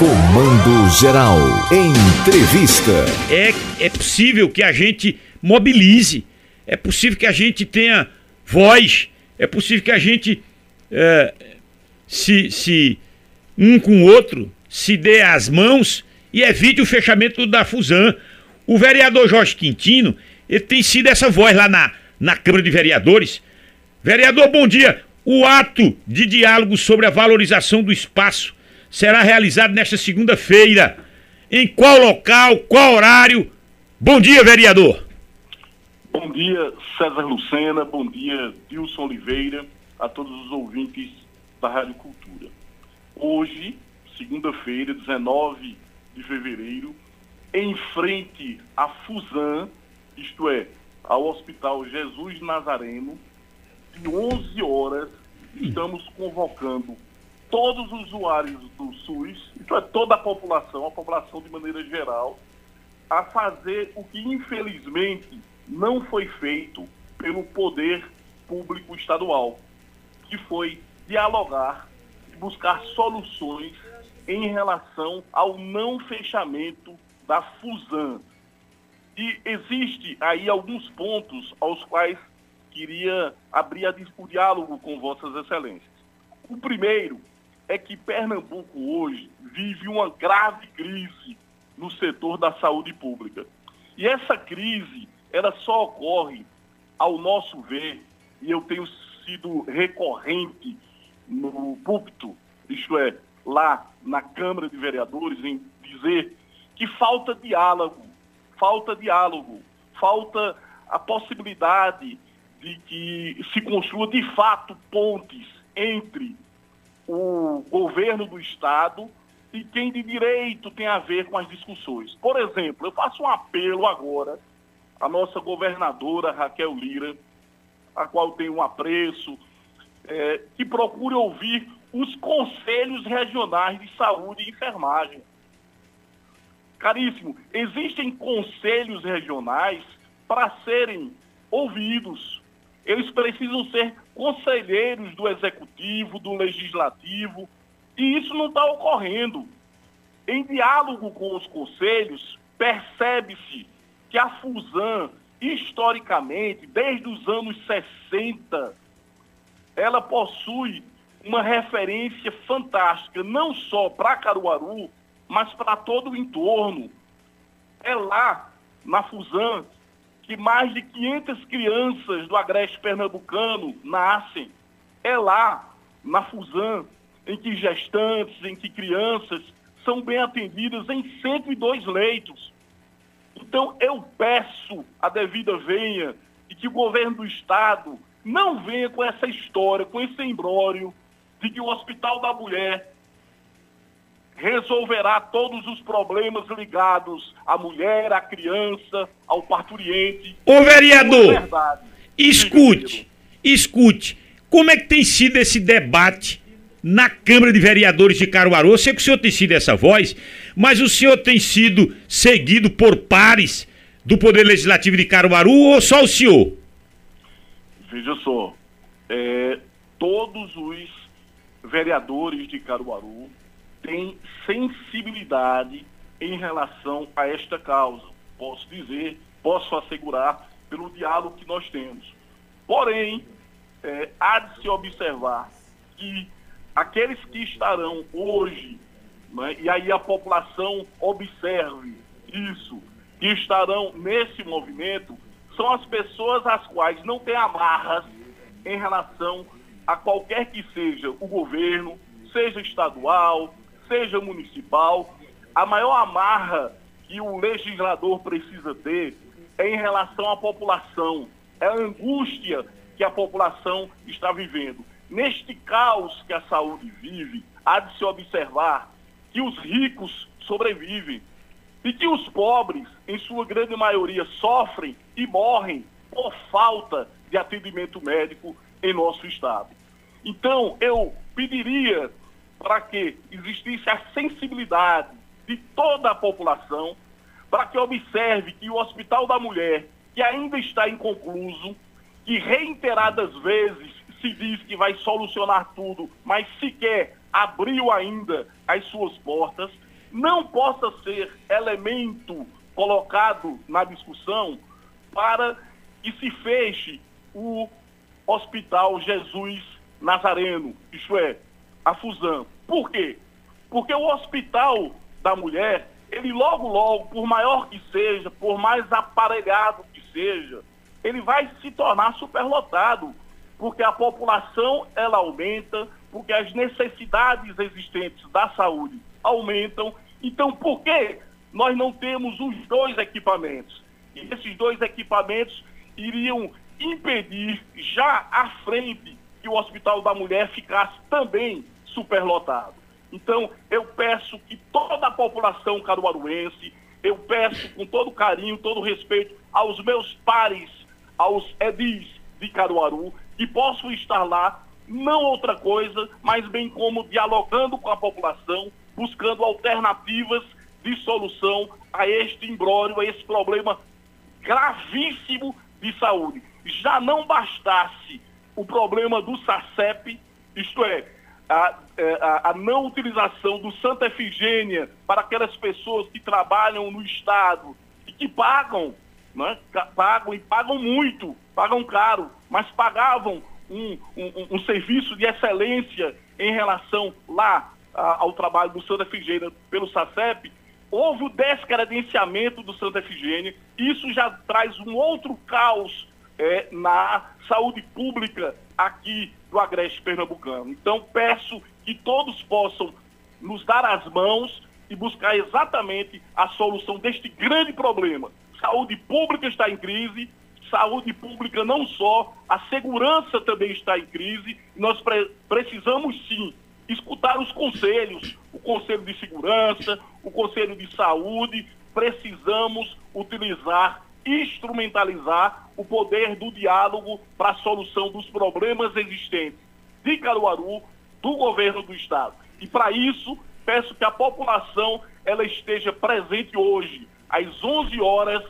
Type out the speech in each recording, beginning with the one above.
Comando Geral. Entrevista. É, é possível que a gente mobilize, é possível que a gente tenha voz, é possível que a gente é, se, se um com o outro se dê as mãos e evite o fechamento da Fusan. O vereador Jorge Quintino, ele tem sido essa voz lá na, na Câmara de Vereadores. Vereador, bom dia. O ato de diálogo sobre a valorização do espaço será realizado nesta segunda-feira. Em qual local, qual horário? Bom dia, vereador. Bom dia, César Lucena. Bom dia, Dilson Oliveira, a todos os ouvintes da Rádio Cultura. Hoje, segunda-feira, 19 de fevereiro, em frente à Fusan, isto é, ao Hospital Jesus Nazareno, de 11 horas, estamos convocando todos os usuários do SUS, isso é toda a população, a população de maneira geral, a fazer o que infelizmente não foi feito pelo poder público estadual, que foi dialogar e buscar soluções em relação ao não fechamento da Fusan. E existe aí alguns pontos aos quais queria abrir o diálogo com Vossas Excelências. O primeiro é que Pernambuco hoje vive uma grave crise no setor da saúde pública. E essa crise, ela só ocorre, ao nosso ver, e eu tenho sido recorrente no púlpito, isto é, lá na Câmara de Vereadores, em dizer que falta diálogo, falta diálogo, falta a possibilidade de que se construa de fato pontes entre o governo do Estado e quem de direito tem a ver com as discussões. Por exemplo, eu faço um apelo agora à nossa governadora Raquel Lira, a qual tenho um apreço, é, que procure ouvir os conselhos regionais de saúde e enfermagem. Caríssimo, existem conselhos regionais para serem ouvidos. Eles precisam ser conselheiros do executivo, do legislativo, e isso não está ocorrendo. Em diálogo com os conselhos, percebe-se que a Fusan, historicamente, desde os anos 60, ela possui uma referência fantástica, não só para Caruaru, mas para todo o entorno. É lá, na Fusan, que mais de 500 crianças do Agreste Pernambucano nascem. É lá, na Fusan, em que gestantes, em que crianças são bem atendidas em 102 leitos. Então, eu peço a devida venha e que o governo do Estado não venha com essa história, com esse embrório de que o Hospital da Mulher resolverá todos os problemas ligados à mulher, à criança, ao parturiente. Ô vereador, escute, escute, como é que tem sido esse debate na Câmara de Vereadores de Caruaru? Eu sei que o senhor tem sido essa voz, mas o senhor tem sido seguido por pares do Poder Legislativo de Caruaru ou só o senhor? Veja só, é, todos os vereadores de Caruaru tem sensibilidade em relação a esta causa. Posso dizer, posso assegurar pelo diálogo que nós temos. Porém, é, há de se observar que aqueles que estarão hoje, né, e aí a população observe isso, que estarão nesse movimento, são as pessoas as quais não têm amarras em relação a qualquer que seja o governo, seja estadual, seja municipal, a maior amarra que o legislador precisa ter é em relação à população, é a angústia que a população está vivendo. Neste caos que a saúde vive, há de se observar que os ricos sobrevivem e que os pobres, em sua grande maioria, sofrem e morrem por falta de atendimento médico em nosso estado. Então, eu pediria para que existisse a sensibilidade de toda a população, para que observe que o Hospital da Mulher, que ainda está inconcluso, que reiteradas vezes se diz que vai solucionar tudo, mas sequer abriu ainda as suas portas, não possa ser elemento colocado na discussão para que se feche o Hospital Jesus Nazareno, isto é, a fusão. Por quê? Porque o Hospital da Mulher, ele logo, logo, por maior que seja, por mais aparelhado que seja, ele vai se tornar superlotado, porque a população ela aumenta, porque as necessidades existentes da saúde aumentam. Então, por que nós não temos os dois equipamentos? E esses dois equipamentos iriam impedir já à frente que o Hospital da Mulher ficasse também superlotado. Então, eu peço que toda a população caruaruense, eu peço com todo carinho, todo respeito aos meus pares, aos edis de Caruaru, que possam estar lá, não outra coisa, mas bem como dialogando com a população, buscando alternativas de solução a este imbróglio, a esse problema gravíssimo de saúde. Já não bastasse o problema do SACEP, isto é, a, é, a, a, não utilização do Santa Efigênia para aquelas pessoas que trabalham no Estado e que pagam, né, pagam e pagam muito, pagam caro, mas pagavam um, um, um serviço de excelência em relação lá a, ao trabalho do Santa Efigênia pelo SACEP, houve o descredenciamento do Santa Efigênia, isso já traz um outro caos é, na saúde pública aqui do Agreste Pernambucano. Então, peço que todos possam nos dar as mãos e buscar exatamente a solução deste grande problema. Saúde pública está em crise, saúde pública não só, a segurança também está em crise. Nós pre precisamos sim escutar os conselhos, o Conselho de Segurança, o Conselho de Saúde, precisamos utilizar instrumentalizar o poder do diálogo para a solução dos problemas existentes de Caruaru, do governo do estado. E para isso, peço que a população ela esteja presente hoje, às 11 horas,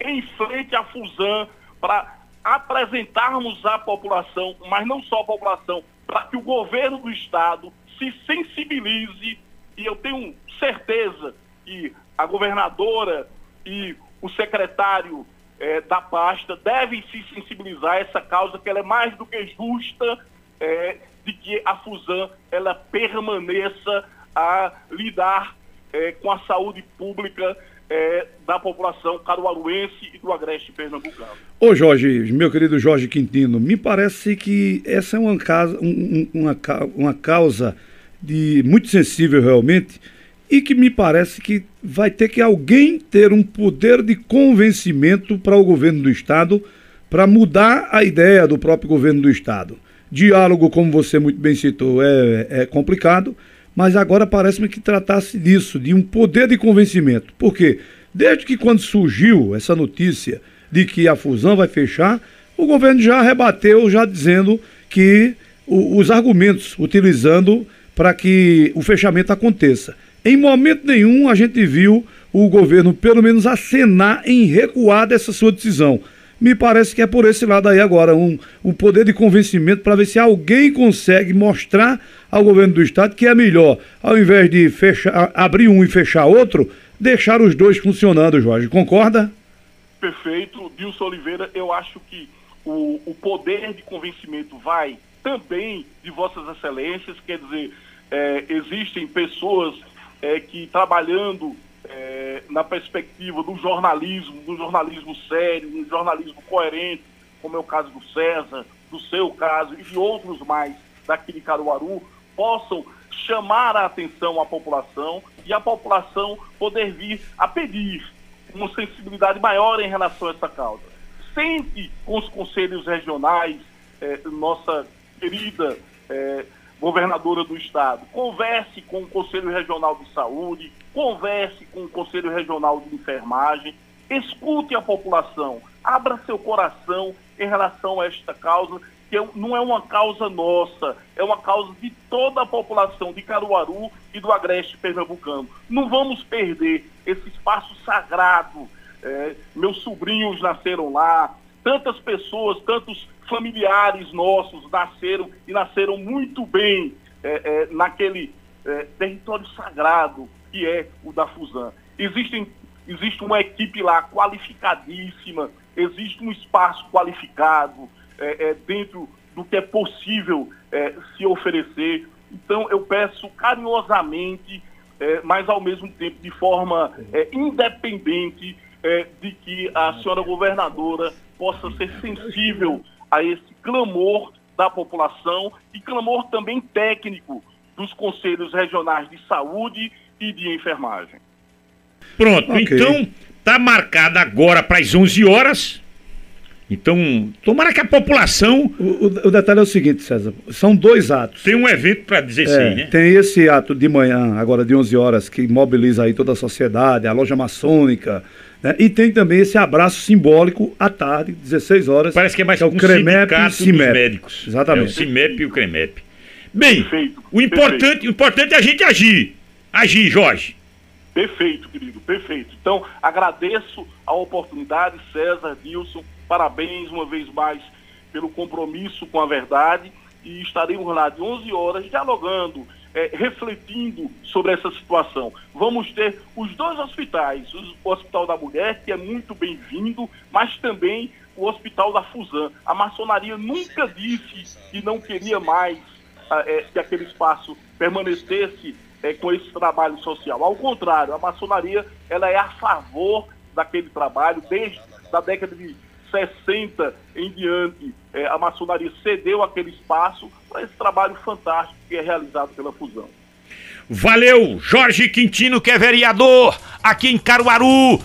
em frente à Fusan, para apresentarmos à população, mas não só a população, para que o governo do estado se sensibilize e eu tenho certeza que a governadora e o secretário é, da pasta deve se sensibilizar a essa causa, que ela é mais do que justa é, de que a Fusan ela permaneça a lidar é, com a saúde pública da população caruaruense e do agreste pernambucano. Ô Jorge, meu querido Jorge Quintino, me parece que essa é uma, casa, um, uma, uma causa de muito sensível realmente e que me parece que vai ter que alguém ter um poder de convencimento para o governo do Estado para mudar a ideia do próprio governo do Estado. Diálogo, como você muito bem citou, é, é complicado, mas agora parece-me que tratasse disso, de um poder de convencimento. Por quê? Desde que quando surgiu essa notícia de que a fusão vai fechar, o governo já rebateu, já dizendo que o, os argumentos utilizando para que o fechamento aconteça. Em momento nenhum a gente viu o governo, pelo menos, acenar em recuar dessa sua decisão. Me parece que é por esse lado aí agora, um, um poder de convencimento para ver se alguém consegue mostrar ao governo do Estado que é melhor, ao invés de fechar, abrir um e fechar outro, deixar os dois funcionando, Jorge. Concorda? Perfeito. Dilson Oliveira, eu acho que o, o poder de convencimento vai também de Vossas Excelências, quer dizer, é, existem pessoas é, que trabalhando é, na perspectiva do jornalismo, do jornalismo sério, do jornalismo coerente, como é o caso do César, do seu caso e de outros mais daqui de Caruaru, possam chamar a atenção à população e a população poder vir a pedir uma sensibilidade maior em relação a essa causa. Sente com os conselhos regionais, eh, nossa querida eh, governadora do estado, converse com o Conselho Regional de Saúde, converse com o Conselho Regional de Enfermagem, escute a população, abra seu coração em relação a esta causa, que é não é uma causa nossa, é uma causa de toda a população de Caruaru e do Agreste Pernambucano. Não vamos perder esse espaço sagrado. É, meus sobrinhos nasceram lá, tantas pessoas, tantos familiares nossos nasceram e nasceram muito bem é, é, naquele é, território sagrado que é o da Fusan. Existem, existe uma equipe lá qualificadíssima, existe um espaço qualificado é, é, dentro do que é possível é, se oferecer. Então, eu peço carinhosamente, mas ao mesmo tempo de forma independente, de que a senhora governadora possa ser sensível a esse clamor da população e clamor também técnico dos conselhos regionais de saúde e de enfermagem. Pronto, okay. então tá marcada agora para as 11 horas. Então, tomara que a população. O, o, o, detalhe é o seguinte, César: são dois atos. Tem um evento para 16, é, né? Tem esse ato de manhã, agora de 11 horas, que mobiliza aí toda a sociedade, a loja maçônica. Né? E tem também esse abraço simbólico à tarde, 16 horas. Parece que é mais que é o CREMEP e CIMEP. médicos. Exatamente. É o CIMEP e o CREMEP. Bem, perfeito, o, importante, perfeito. o importante é a gente agir. Agir, Jorge. Perfeito, querido, perfeito. Então, agradeço a oportunidade, César, Dilson, parabéns uma vez mais pelo compromisso com a verdade e estaremos lá de 11 horas dialogando, é, refletindo sobre essa situação. Vamos ter os dois hospitais, o Hospital da Mulher, que é muito bem-vindo, mas também o Hospital da Fusan. A maçonaria nunca disse que não queria mais é, que aquele espaço permanecesse é, com esse trabalho social. Ao contrário, a maçonaria ela é a favor daquele trabalho desde a década de 60 em diante. É, a maçonaria cedeu aquele espaço para esse trabalho fantástico que é realizado pela fusão. Valeu, Jorge Quintino, que é vereador aqui em Caruaru.